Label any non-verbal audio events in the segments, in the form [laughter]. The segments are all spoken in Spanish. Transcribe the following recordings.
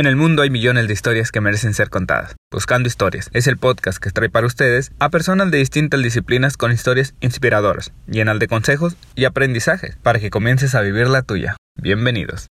En el mundo hay millones de historias que merecen ser contadas. Buscando Historias es el podcast que trae para ustedes a personas de distintas disciplinas con historias inspiradoras, llenas de consejos y aprendizajes para que comiences a vivir la tuya. Bienvenidos.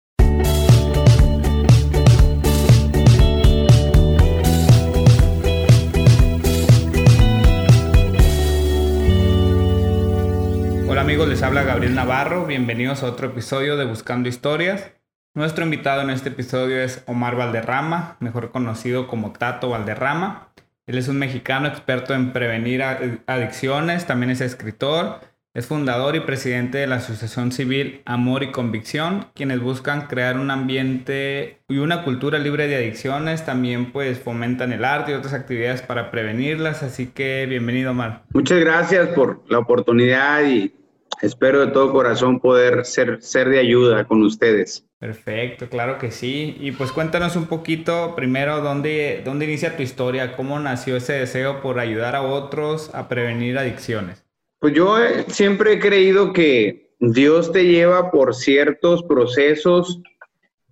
Hola amigos, les habla Gabriel Navarro. Bienvenidos a otro episodio de Buscando Historias. Nuestro invitado en este episodio es Omar Valderrama, mejor conocido como Tato Valderrama. Él es un mexicano experto en prevenir adicciones, también es escritor, es fundador y presidente de la Asociación Civil Amor y Convicción, quienes buscan crear un ambiente y una cultura libre de adicciones, también pues fomentan el arte y otras actividades para prevenirlas, así que bienvenido Omar. Muchas gracias por la oportunidad y espero de todo corazón poder ser, ser de ayuda con ustedes. Perfecto, claro que sí. Y pues cuéntanos un poquito primero dónde, dónde inicia tu historia, cómo nació ese deseo por ayudar a otros a prevenir adicciones. Pues yo siempre he creído que Dios te lleva por ciertos procesos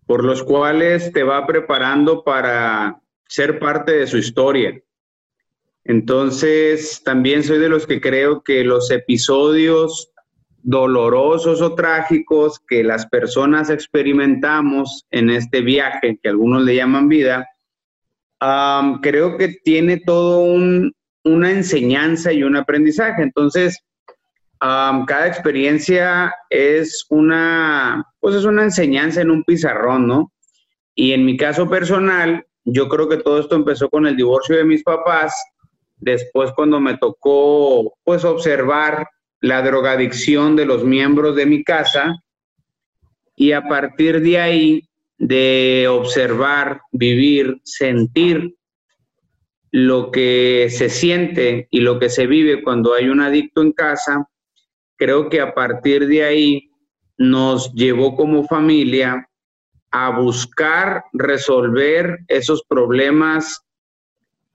por los cuales te va preparando para ser parte de su historia. Entonces, también soy de los que creo que los episodios dolorosos o trágicos que las personas experimentamos en este viaje, que algunos le llaman vida, creo que tiene todo una enseñanza y un aprendizaje. Entonces, cada experiencia es una, pues es una enseñanza en un pizarrón, ¿no? Y en mi caso personal, yo creo que todo esto empezó con el divorcio de mis papás. Después, cuando me tocó, pues, observar la drogadicción de los miembros de mi casa y a partir de ahí de observar, vivir, sentir lo que se siente y lo que se vive cuando hay un adicto en casa, creo que a partir de ahí nos llevó como familia a buscar resolver esos problemas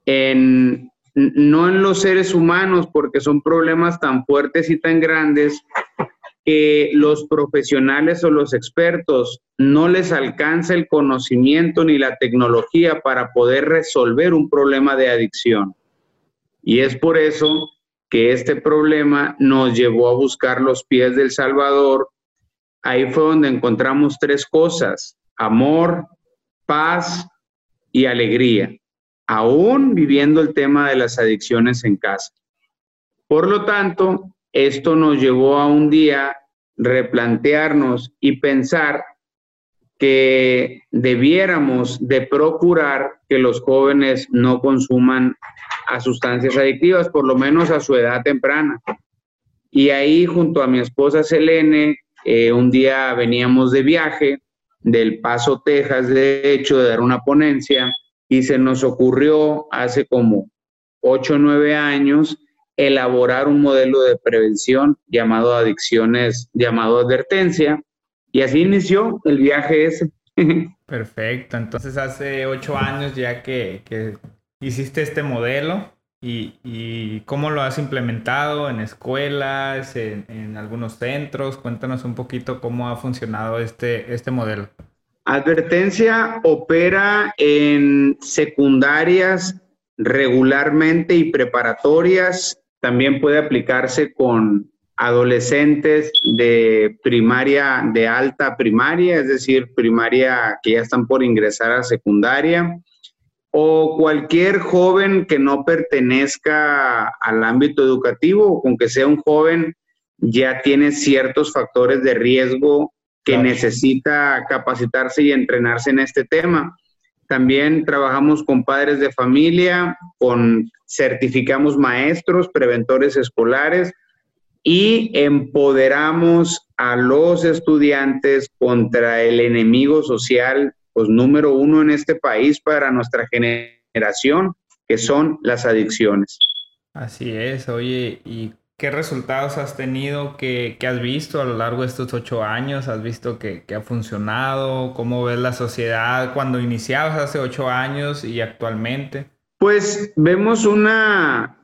en no en los seres humanos, porque son problemas tan fuertes y tan grandes que los profesionales o los expertos no les alcanza el conocimiento ni la tecnología para poder resolver un problema de adicción. Y es por eso que este problema nos llevó a buscar los pies del Salvador. Ahí fue donde encontramos tres cosas, amor, paz y alegría aún viviendo el tema de las adicciones en casa. Por lo tanto, esto nos llevó a un día replantearnos y pensar que debiéramos de procurar que los jóvenes no consuman a sustancias adictivas, por lo menos a su edad temprana. Y ahí junto a mi esposa Selene, eh, un día veníamos de viaje del Paso, Texas, de hecho, de dar una ponencia, y se nos ocurrió hace como ocho o nueve años elaborar un modelo de prevención llamado adicciones, llamado advertencia, y así inició el viaje ese. [laughs] Perfecto, entonces hace ocho años ya que, hiciste este modelo y, cómo lo has implementado en escuelas, en, en, algunos centros, cuéntanos un poquito cómo ha funcionado este, este modelo. Advertencia opera en secundarias regularmente y preparatorias. También puede aplicarse con adolescentes de primaria, de alta primaria, es decir, primaria que ya están por ingresar a secundaria, o cualquier joven que no pertenezca al ámbito educativo, con que sea un joven, ya tiene ciertos factores de riesgo que necesita capacitarse y entrenarse en este tema. También trabajamos con padres de familia, con certificamos maestros, preventores escolares y empoderamos a los estudiantes contra el enemigo social, pues número uno en este país para nuestra generación, que son las adicciones. Así es, oye, ¿y ¿Qué resultados has tenido? ¿Qué, has visto a lo largo de estos ocho años? ¿Has visto que, ha funcionado? ¿Cómo ves la sociedad cuando iniciabas hace ocho años y actualmente? Pues vemos una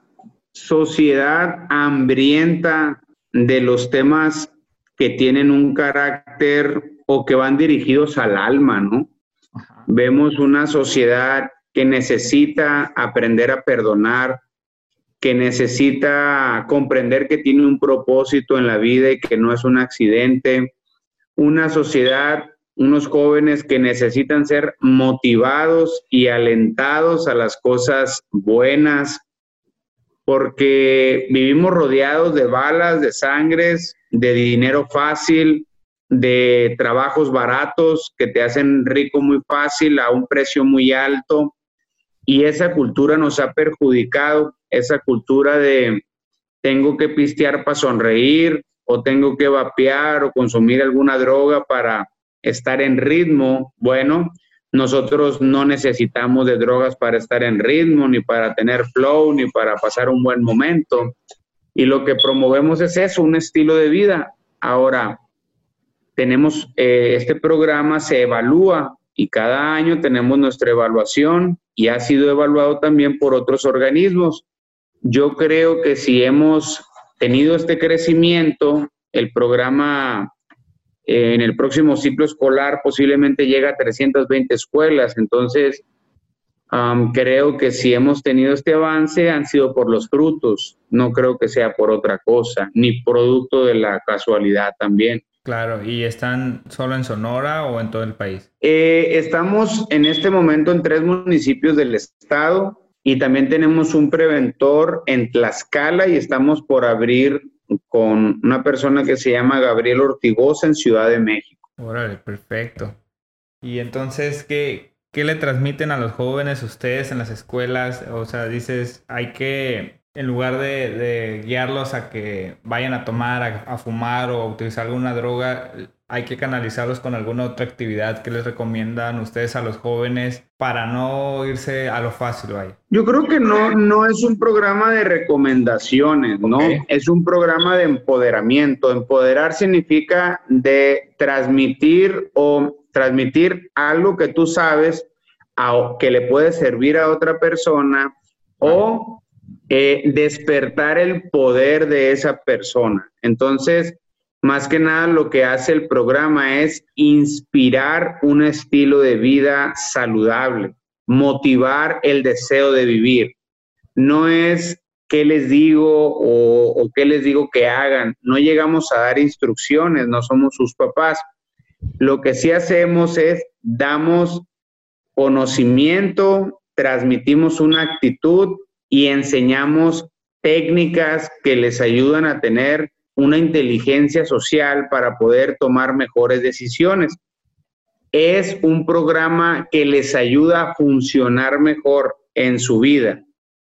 sociedad hambrienta de los temas que tienen un carácter o que van dirigidos al alma, ¿no? vemos una sociedad que necesita aprender a perdonar, que necesita comprender que tiene un propósito en la vida y que no es un accidente, una sociedad, unos jóvenes que necesitan ser motivados y alentados a las cosas buenas, porque vivimos rodeados de balas, de sangres, de dinero fácil, de trabajos baratos que te hacen rico muy fácil a un precio muy alto. Y esa cultura nos ha perjudicado, esa cultura de tengo que pistear para sonreír o tengo que vapear o consumir alguna droga para estar en ritmo. Bueno, nosotros no necesitamos de drogas para estar en ritmo, ni para tener flow, ni para pasar un buen momento. Y lo que promovemos es eso, un estilo de vida. Ahora, tenemos, eh, este programa se evalúa y cada año tenemos nuestra evaluación y ha sido evaluado también por otros organismos. Yo creo que si hemos tenido este crecimiento, el programa en el próximo ciclo escolar posiblemente llega a 320 escuelas. Entonces, creo que si hemos tenido este avance han sido por los frutos, no creo que sea por otra cosa, ni producto de la casualidad también. Claro, ¿y están solo en Sonora o en todo el país? Eh, estamos en este momento en tres municipios del estado y también tenemos un preventor en Tlaxcala y estamos por abrir con una persona que se llama Gabriel Ortigosa en Ciudad de México. Órale, perfecto. Y entonces, ¿qué, ¿qué le transmiten a los jóvenes ustedes en las escuelas? O sea, dices, hay que, en lugar de, guiarlos a que vayan a tomar, a, fumar o a utilizar alguna droga, hay que canalizarlos con alguna otra actividad que les recomiendan ustedes a los jóvenes para no irse a lo fácil. Yo creo que no, no es un programa de recomendaciones, ¿no? Es un programa de empoderamiento. Empoderar significa de transmitir o transmitir algo que tú sabes a, que le puede servir a otra persona o eh, despertar el poder de esa persona. Entonces, más que nada lo que hace el programa es inspirar un estilo de vida saludable, motivar el deseo de vivir. No es qué les digo o, qué les digo que hagan. No llegamos a dar instrucciones, no somos sus papás. Lo que sí hacemos es damos conocimiento, transmitimos una actitud y enseñamos técnicas que les ayudan a tener una inteligencia social para poder tomar mejores decisiones. Es un programa que les ayuda a funcionar mejor en su vida.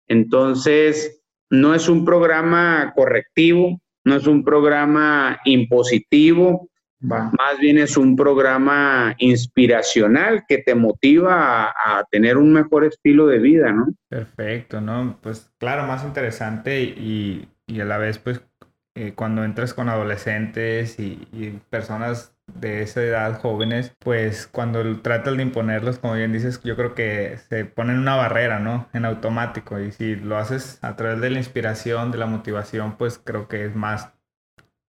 Entonces, no es un programa correctivo, no es un programa impositivo, más bien es un programa inspiracional que te motiva a, a, tener un mejor estilo de vida, ¿no? Perfecto, ¿no? Pues claro, más interesante y, y a la vez, pues eh, cuando entras con adolescentes y, personas de esa edad jóvenes, pues cuando tratas de imponerlos, como bien dices, yo creo que se ponen una barrera, ¿no? En automático. Y si lo haces a través de la inspiración, de la motivación, pues creo que es más,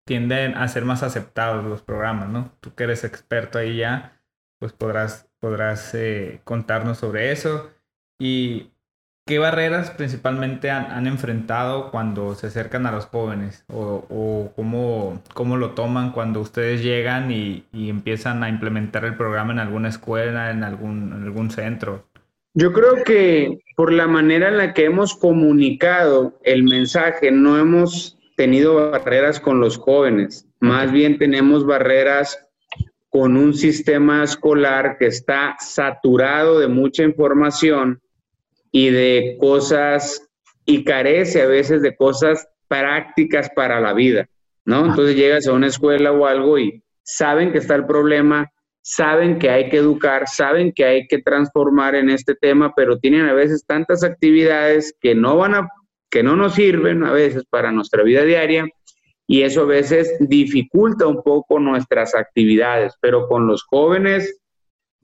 tienden a ser más aceptados los programas, ¿no? Tú que eres experto ahí ya, pues podrás, podrás eh, contarnos sobre eso. Y ¿Qué barreras principalmente han, enfrentado cuando se acercan a los jóvenes? ¿O, cómo, lo toman cuando ustedes llegan y, empiezan a implementar el programa en alguna escuela, en algún, en algún centro? Yo creo que por la manera en la que hemos comunicado el mensaje, no hemos tenido barreras con los jóvenes, más bien tenemos barreras con un sistema escolar que está saturado de mucha información y de cosas y carece a veces de cosas prácticas para la vida, ¿no? Entonces llegas a una escuela o algo y saben que está el problema, saben que hay que educar, saben que hay que transformar en este tema, pero tienen a veces tantas actividades que no van a que no nos sirven a veces para nuestra vida diaria y eso a veces dificulta un poco nuestras actividades, pero con los jóvenes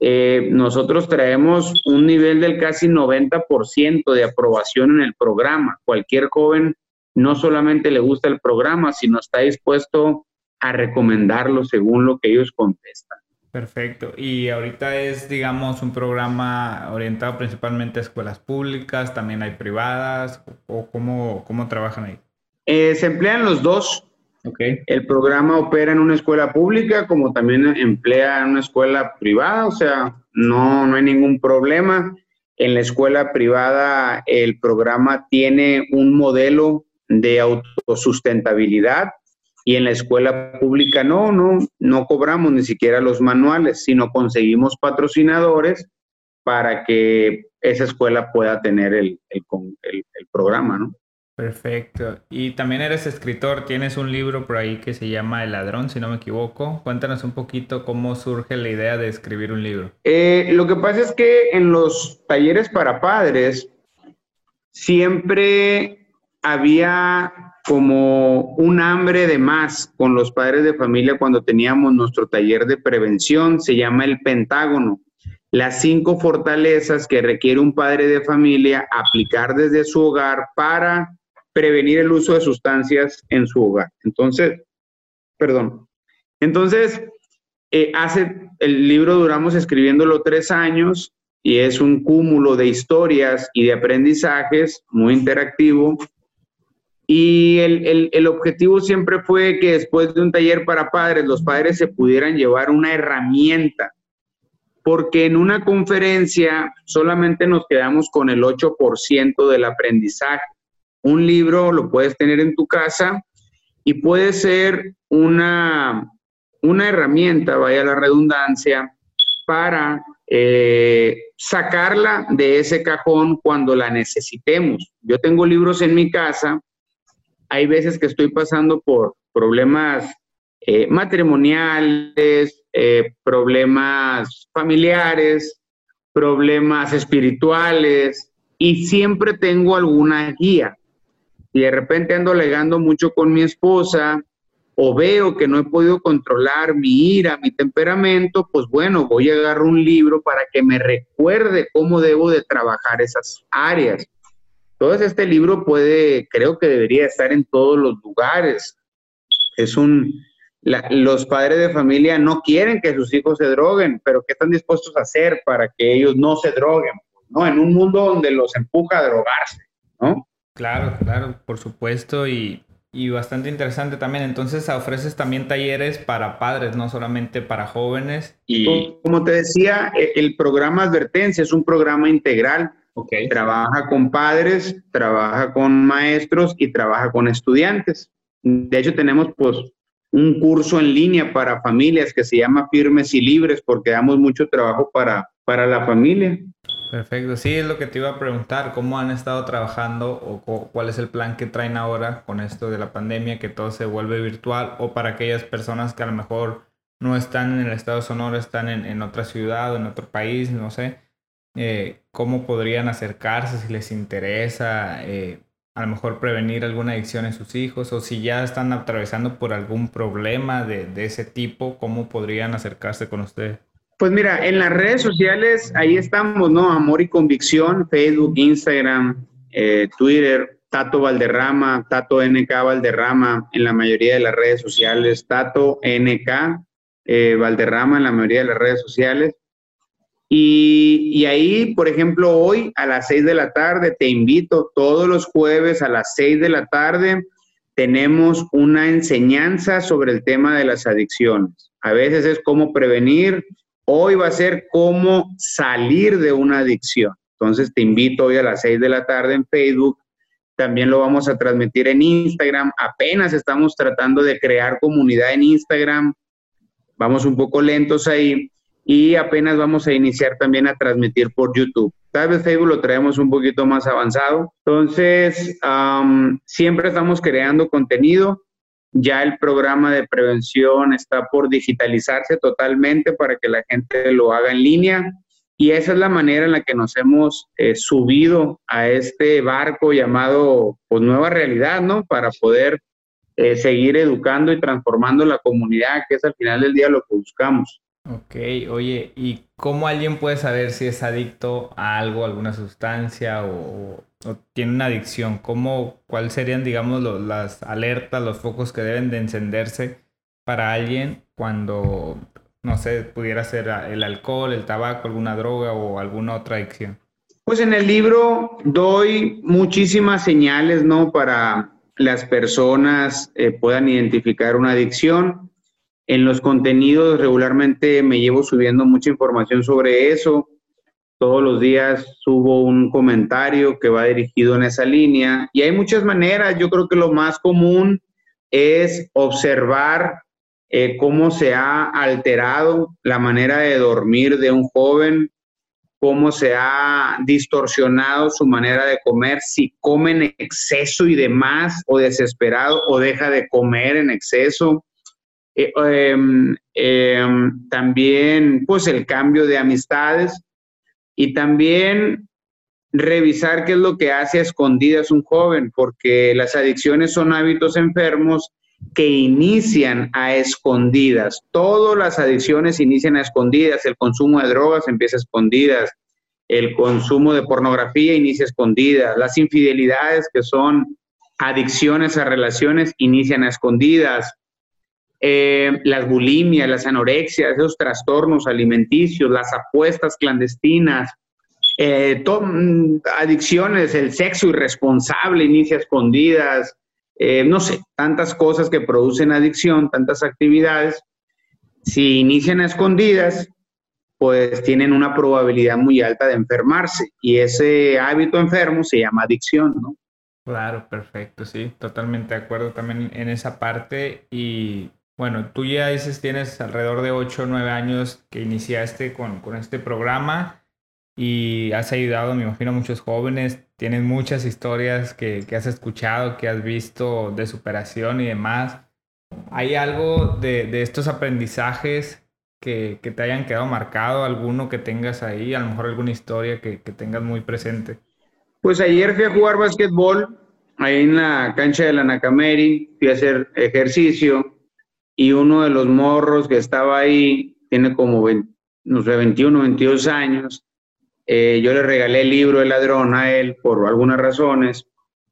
eh, nosotros traemos un nivel del casi 90% de aprobación en el programa. Cualquier joven no solamente le gusta el programa, sino está dispuesto a recomendarlo según lo que ellos contestan. Perfecto. Y ahorita es, digamos, un programa orientado principalmente a escuelas públicas, también hay privadas, o cómo, cómo trabajan ahí. Eh, se emplean los dos. Okay. El programa opera en una escuela pública como también emplea en una escuela privada, o sea, no, no hay ningún problema. En la escuela privada el programa tiene un modelo de autosustentabilidad y en la escuela pública no, no, no cobramos ni siquiera los manuales, sino conseguimos patrocinadores para que esa escuela pueda tener el, el, el, programa, ¿no? Perfecto. Y también eres escritor, tienes un libro por ahí que se llama El ladrón, si no me equivoco. Cuéntanos un poquito cómo surge la idea de escribir un libro. Eh, lo que pasa es que en los talleres para padres siempre había como un hambre de más con los padres de familia cuando teníamos nuestro taller de prevención, se llama el Pentágono. Las cinco fortalezas que requiere un padre de familia aplicar desde su hogar para prevenir el uso de sustancias en su hogar. Entonces, perdón. Entonces, eh, hace el libro duramos escribiéndolo tres años y es un cúmulo de historias y de aprendizajes muy interactivo y el, objetivo siempre fue que después de un taller para padres, los padres se pudieran llevar una herramienta, porque en una conferencia solamente nos quedamos con el 8% del aprendizaje. Un libro lo puedes tener en tu casa y puede ser una, una herramienta, vaya la redundancia, para eh, sacarla de ese cajón cuando la necesitemos. Yo tengo libros en mi casa hay veces que estoy pasando por problemas eh, matrimoniales, eh, problemas familiares, problemas espirituales y siempre tengo alguna guía. Y de repente ando alegando mucho con mi esposa o veo que no he podido controlar mi ira, mi temperamento, pues bueno, voy a agarrar un libro para que me recuerde cómo debo de trabajar esas áreas. Entonces este libro puede, creo que debería estar en todos los lugares. Es un, los padres de familia no quieren que sus hijos se droguen, pero ¿qué están dispuestos a hacer para que ellos no se droguen? ¿no? En un mundo donde los empuja a drogarse, ¿no? Claro, claro, por supuesto, y, y bastante interesante también. Entonces ofreces también talleres para padres, no solamente para jóvenes. Y como te decía, e, el programa Advertencia es un programa integral Trabaja con padres, trabaja con maestros y trabaja con estudiantes. De hecho, tenemos pues un curso en línea para familias que se llama Firmes y Libres porque damos mucho trabajo para, para la familia. Perfecto, sí, es lo que te iba a preguntar, ¿cómo han estado trabajando o cuál es el plan que traen ahora con esto de la pandemia, que todo se vuelve virtual o para aquellas personas que a lo mejor no están en el estado sonoro, están en, en otra ciudad o en otro país, no sé? Eh, cómo podrían acercarse si les interesa, eh, a lo mejor prevenir alguna adicción en sus hijos o si ya están atravesando por algún problema de, ese tipo, cómo podrían acercarse con usted. Pues mira, en las redes sociales ahí estamos, ¿no? Amor y Convicción, Facebook, Instagram, eh, Twitter, Tato Valderrama, Tato NK Valderrama en la mayoría de las redes sociales, Tato NK Valderrama en la mayoría de las redes sociales. Y, ahí, por ejemplo, hoy a las 6 de la tarde, te invito todos los jueves a las 6 de la tarde, tenemos una enseñanza sobre el tema de las adicciones. A veces es cómo prevenir, hoy va a ser cómo salir de una adicción. Entonces te invito hoy a las 6 de la tarde en Facebook. También lo vamos a transmitir en Instagram. Apenas estamos tratando de crear comunidad en Instagram. Vamos un poco lentos ahí y apenas vamos a iniciar también a transmitir por YouTube. Tal vez Facebook lo traemos un poquito más avanzado. Entonces, siempre estamos creando contenido. Ya el programa de prevención está por digitalizarse totalmente para que la gente lo haga en línea. Y esa es la manera en la que nos hemos eh, subido a este barco llamado pues, Nueva Realidad, ¿no? Para poder eh, seguir educando y transformando la comunidad, que es al final del día lo que buscamos. Ok, oye, ¿y cómo alguien puede saber si es adicto a algo, alguna sustancia o, tiene una adicción? ¿Cómo, ¿Cuáles serían, digamos, las alertas, los focos que deben de encenderse para alguien cuando no sé, pudiera ser el alcohol, el tabaco, alguna droga o alguna otra adicción? Pues en el libro doy muchísimas señales, ¿no? Para las personas eh, puedan identificar una adicción. En los contenidos regularmente me llevo subiendo mucha información sobre eso. Todos los días subo un comentario que va dirigido en esa línea y hay muchas maneras. Yo creo que lo más común es observar eh, cómo se ha alterado la manera de dormir de un joven, cómo se ha distorsionado su manera de comer, si come en exceso y demás, o desesperado, o deja de comer en exceso. Eh, em, em, también, pues, el cambio de amistades y también revisar qué es lo que hace a escondidas un joven, porque las adicciones son hábitos enfermos que inician a escondidas. Todas las adicciones inician a escondidas. El consumo de drogas empieza a escondidas. El consumo de pornografía inicia a escondidas. Las infidelidades, que son adicciones a relaciones, inician a escondidas. Eh, las bulimias, las anorexias, esos trastornos alimenticios, las apuestas clandestinas, eh, mm, adicciones, el sexo irresponsable inicia escondidas, eh, no sé, tantas cosas que producen adicción, tantas actividades, si inician a escondidas, pues tienen una probabilidad muy alta de enfermarse y ese hábito enfermo se llama adicción, ¿no? Claro, perfecto, sí, totalmente de acuerdo también en esa parte y bueno, tú ya dices tienes alrededor de 8 o 9 años que iniciaste con, con este programa y has ayudado, me imagino, a muchos jóvenes. Tienes muchas historias que, que, has escuchado, que has visto de superación y demás. ¿Hay algo de, de estos aprendizajes que, que, te hayan quedado marcado? ¿Alguno que tengas ahí? A lo mejor alguna historia que, que tengas muy presente. Pues ayer fui a jugar básquetbol ahí en la cancha de la Nacameri, fui a hacer ejercicio y uno de los morros que estaba ahí tiene como no sé, 21, 22 años eh, yo le regalé el libro El ladrón a él por algunas razones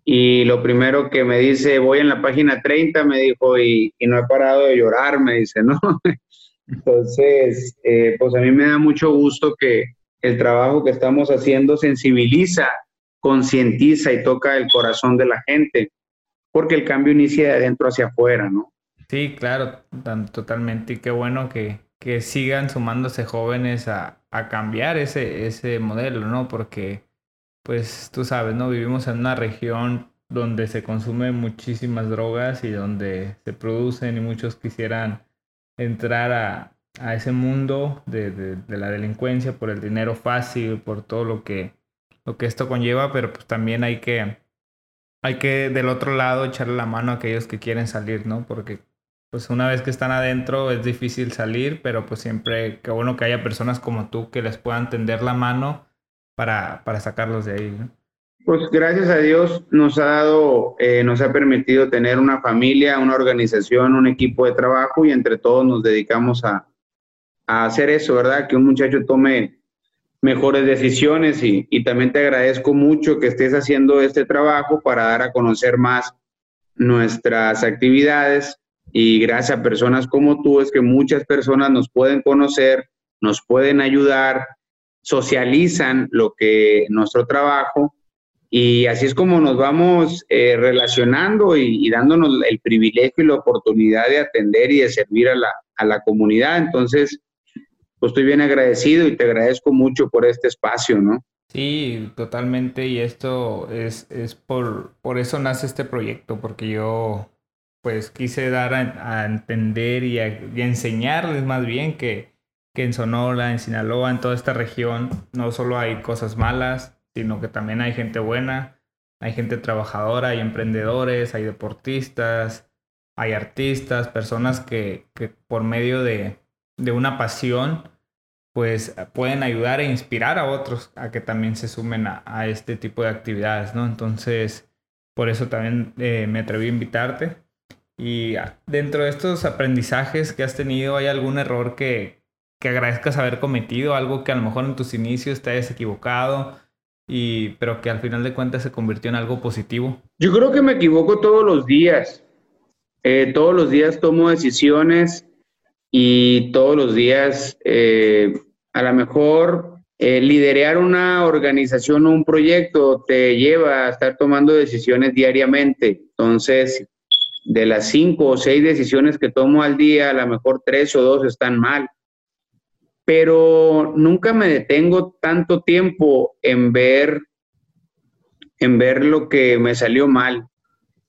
y lo primero que me dice, voy en la página 30, me dijo, y, no he parado de llorar, me dice, ¿no? [laughs] Entonces, eh, pues a mí me da mucho gusto que el trabajo que estamos haciendo sensibiliza, concientiza y toca el corazón de la gente, porque el cambio inicia de adentro hacia afuera, ¿no? Sí, claro, totalmente. Y qué bueno que, que sigan sumándose jóvenes a, a cambiar ese, ese modelo, ¿no? Porque, pues tú sabes, ¿no? Vivimos en una región donde se consumen muchísimas drogas y donde se producen y muchos quisieran entrar a, a ese mundo de, de, de, la delincuencia por el dinero fácil, por todo lo que, lo que esto conlleva, pero pues también hay que, hay que del otro lado echarle la mano a aquellos que quieren salir, ¿no? Porque pues una vez que están adentro es difícil salir, pero pues siempre, qué bueno que haya personas como tú que les puedan tender la mano para, para sacarlos de ahí. ¿no? Pues gracias a Dios nos ha dado, eh, nos ha permitido tener una familia, una organización, un equipo de trabajo y entre todos nos dedicamos a, a hacer eso, ¿verdad? Que un muchacho tome mejores decisiones y, y también te agradezco mucho que estés haciendo este trabajo para dar a conocer más nuestras actividades y gracias a personas como tú es que muchas personas nos pueden conocer, nos pueden ayudar, socializan lo que nuestro trabajo y así es como nos vamos eh, relacionando y, dándonos el privilegio y la oportunidad de atender y de servir a la, a la comunidad. Entonces, pues estoy bien agradecido y te agradezco mucho por este espacio, ¿no? Sí, totalmente. Y esto es, es por, por eso nace este proyecto, porque yo pues quise dar a, entender y, enseñarles más bien que, que en Sonora, en Sinaloa, en toda esta región, no solo hay cosas malas, sino que también hay gente buena, hay gente trabajadora, hay emprendedores, hay deportistas, hay artistas, personas que, por medio de, una pasión, pues pueden ayudar e inspirar a otros a que también se sumen a, a este tipo de actividades, ¿no? Entonces, por eso también eh, me atreví a invitarte y dentro de estos aprendizajes que has tenido, ¿hay algún error que, que agradezcas haber cometido? Algo que a lo mejor en tus inicios te hayas equivocado, y, pero que al final de cuentas se convirtió en algo positivo. Yo creo que me equivoco todos los días. Eh, todos los días tomo decisiones y todos los días, eh, a lo mejor eh, liderar una organización o un proyecto te lleva a estar tomando decisiones diariamente. Entonces, de las cinco o seis decisiones que tomo al día, a lo mejor tres o dos están mal. Pero nunca me detengo tanto tiempo en ver, en ver lo que me salió mal.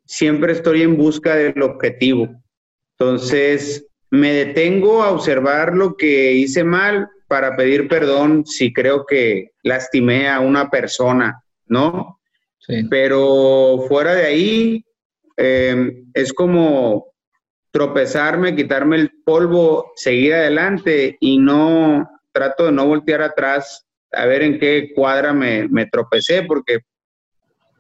Siempre estoy en busca del objetivo. Entonces, me detengo a observar lo que hice mal para pedir perdón si creo que lastimé a una persona, ¿no? Sí. Pero fuera de ahí, eh, es como tropezarme, quitarme el polvo, seguir adelante y no trato de no voltear atrás a ver en qué cuadra me, me tropecé, porque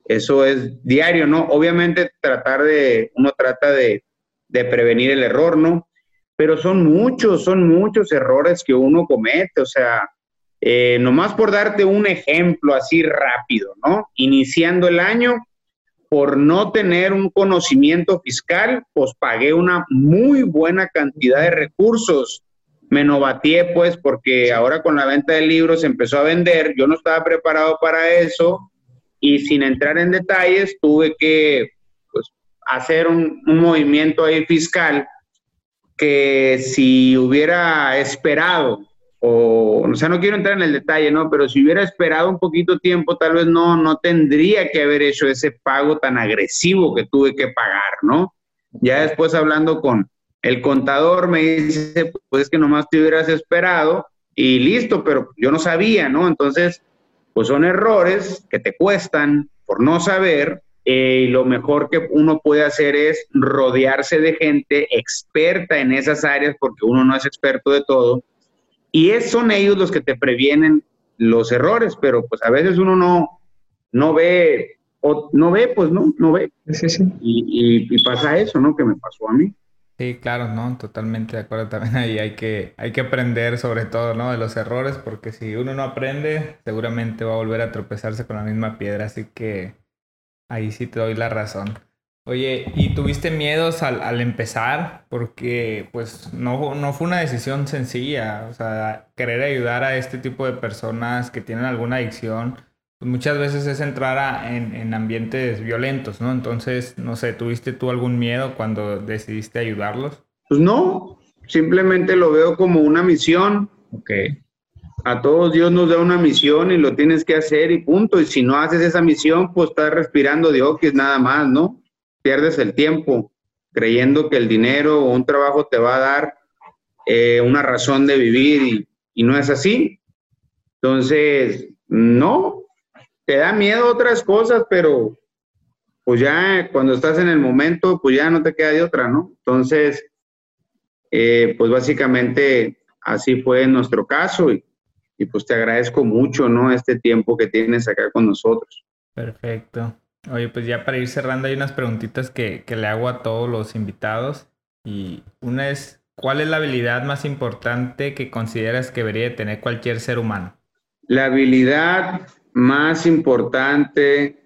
eso es diario, ¿no? Obviamente tratar de, uno trata de, de prevenir el error, ¿no? Pero son muchos, son muchos errores que uno comete, o sea, eh, nomás por darte un ejemplo así rápido, ¿no? Iniciando el año, por no tener un conocimiento fiscal, pues pagué una muy buena cantidad de recursos. Me novateé, pues, porque ahora con la venta de libros empezó a vender. Yo no estaba preparado para eso y sin entrar en detalles, tuve que pues, hacer un, un movimiento ahí fiscal que si hubiera esperado o, o sea, no quiero entrar en el detalle, ¿no? Pero si hubiera esperado un poquito tiempo, tal vez no, no tendría que haber hecho ese pago tan agresivo que tuve que pagar, ¿no? Ya después hablando con el contador me dice, pues es que nomás te hubieras esperado y listo, pero yo no sabía, ¿no? Entonces, pues son errores que te cuestan por no saber eh, y lo mejor que uno puede hacer es rodearse de gente experta en esas áreas porque uno no es experto de todo y es, son ellos los que te previenen los errores, pero pues a veces uno no, no ve, o no ve, pues no, no ve. Sí, sí. Y, y, pasa eso, ¿no? Que me pasó a mí. Sí, claro, ¿no? Totalmente de acuerdo también ahí. Hay que, hay que aprender sobre todo, ¿no? De los errores, porque si uno no aprende, seguramente va a volver a tropezarse con la misma piedra. Así que ahí sí te doy la razón. Oye, ¿y tuviste miedos al, al, empezar? Porque pues no, no fue una decisión sencilla, o sea, querer ayudar a este tipo de personas que tienen alguna adicción, pues muchas veces es entrar a, en, en, ambientes violentos, ¿no? Entonces, no sé, ¿tuviste tú algún miedo cuando decidiste ayudarlos? Pues no, simplemente lo veo como una misión. Ok. A todos Dios nos da una misión y lo tienes que hacer y punto. Y si no haces esa misión, pues estás respirando de es nada más, ¿no? Pierdes el tiempo creyendo que el dinero o un trabajo te va a dar eh, una razón de vivir y, no es así. Entonces, no, te da miedo otras cosas, pero pues ya cuando estás en el momento, pues ya no te queda de otra, ¿no? Entonces, eh, pues básicamente así fue en nuestro caso y, y pues te agradezco mucho, ¿no? Este tiempo que tienes acá con nosotros. Perfecto. Oye, pues ya para ir cerrando hay unas preguntitas que, que le hago a todos los invitados. Y una es, ¿cuál es la habilidad más importante que consideras que debería tener cualquier ser humano? La habilidad más importante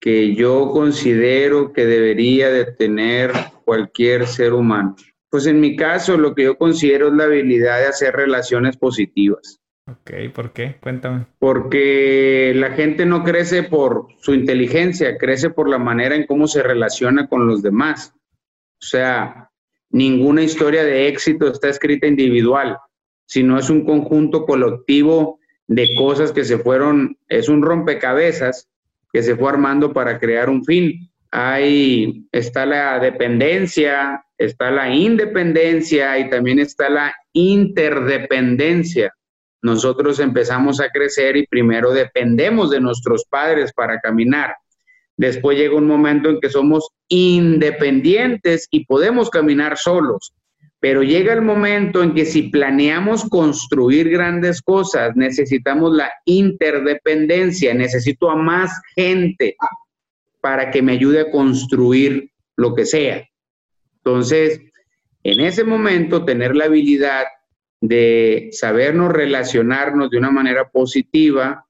que yo considero que debería de tener cualquier ser humano. Pues en mi caso lo que yo considero es la habilidad de hacer relaciones positivas. Ok, ¿por qué? Cuéntame. Porque la gente no crece por su inteligencia, crece por la manera en cómo se relaciona con los demás. O sea, ninguna historia de éxito está escrita individual, sino es un conjunto colectivo de cosas que se fueron, es un rompecabezas que se fue armando para crear un fin. Ahí está la dependencia, está la independencia y también está la interdependencia nosotros empezamos a crecer y primero dependemos de nuestros padres para caminar. Después llega un momento en que somos independientes y podemos caminar solos. Pero llega el momento en que si planeamos construir grandes cosas, necesitamos la interdependencia, necesito a más gente para que me ayude a construir lo que sea. Entonces, en ese momento, tener la habilidad de sabernos relacionarnos de una manera positiva,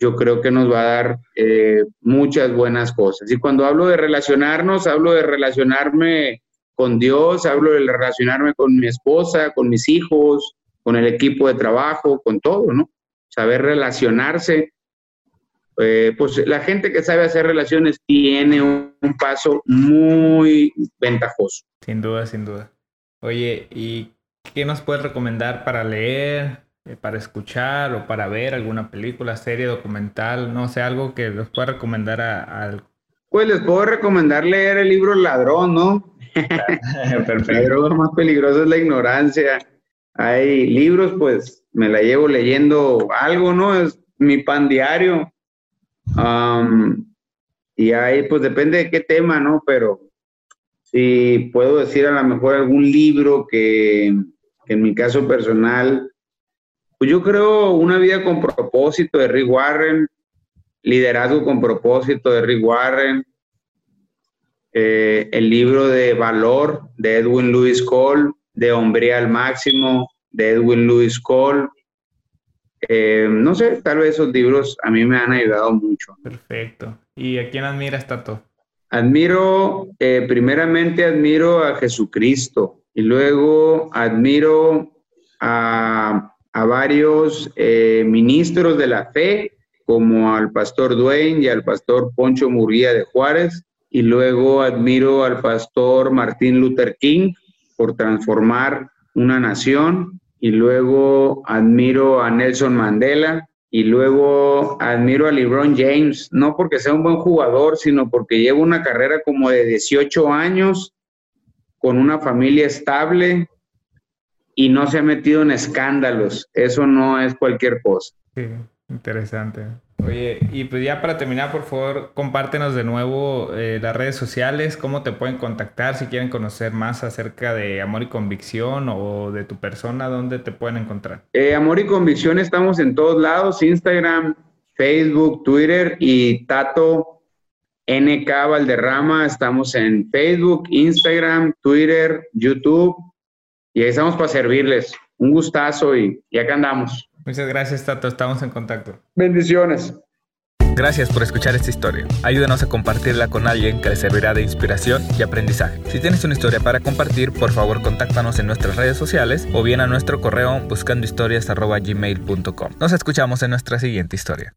yo creo que nos va a dar eh, muchas buenas cosas. Y cuando hablo de relacionarnos, hablo de relacionarme con Dios, hablo de relacionarme con mi esposa, con mis hijos, con el equipo de trabajo, con todo, ¿no? Saber relacionarse. Eh, pues la gente que sabe hacer relaciones tiene un, paso muy ventajoso. Sin duda, sin duda. Oye, ¿y qué nos puedes recomendar para leer, eh, para escuchar o para ver alguna película, serie, documental? No sé, algo que nos pueda recomendar al... Pues les puedo recomendar leer el libro Ladrón, ¿no? [laughs] [laughs] Perfecto. más peligroso es la ignorancia. Hay libros, pues me la llevo leyendo algo, ¿no? Es mi pan diario. y ahí, pues depende de qué tema, ¿no? Pero si puedo decir a lo mejor algún libro que en mi caso personal, pues yo creo Una vida con propósito de Rick Warren, Liderazgo con propósito de Rick Warren, eh, el libro de Valor de Edwin Lewis Cole, de Hombría al Máximo de Edwin Lewis Cole. Eh, no sé, tal vez esos libros a mí me han ayudado mucho. Perfecto. ¿Y a quién admiras, Tato? Admiro, eh, primeramente admiro a Jesucristo y luego admiro a, varios ministros de la fe, como al pastor Duane y al pastor Poncho Murguía de Juárez, y luego admiro al pastor Martín Luther King por transformar una nación. Y luego admiro a Nelson Mandela. Y luego admiro a LeBron James, no porque sea un buen jugador, sino porque lleva una carrera como de 18 años con una familia estable y no se ha metido en escándalos. Eso no es cualquier cosa. Sí, interesante. Oye, y pues ya para terminar, por favor, compártenos de nuevo eh, las redes sociales, cómo te pueden contactar si quieren conocer más acerca de Amor y Convicción o de tu persona, dónde te pueden encontrar. Eh, Amor y Convicción estamos en todos lados, Instagram, Facebook, Twitter y Tato NK Valderrama, estamos en Facebook, Instagram, Twitter, YouTube y ahí estamos para servirles. Un gustazo y, y acá andamos. Muchas gracias, Tato. Estamos en contacto. Bendiciones. Gracias por escuchar esta historia. Ayúdanos a compartirla con alguien que le servirá de inspiración y aprendizaje. Si tienes una historia para compartir, por favor contáctanos en nuestras redes sociales o bien a nuestro correo buscandohistorias.gmail.com. Nos escuchamos en nuestra siguiente historia.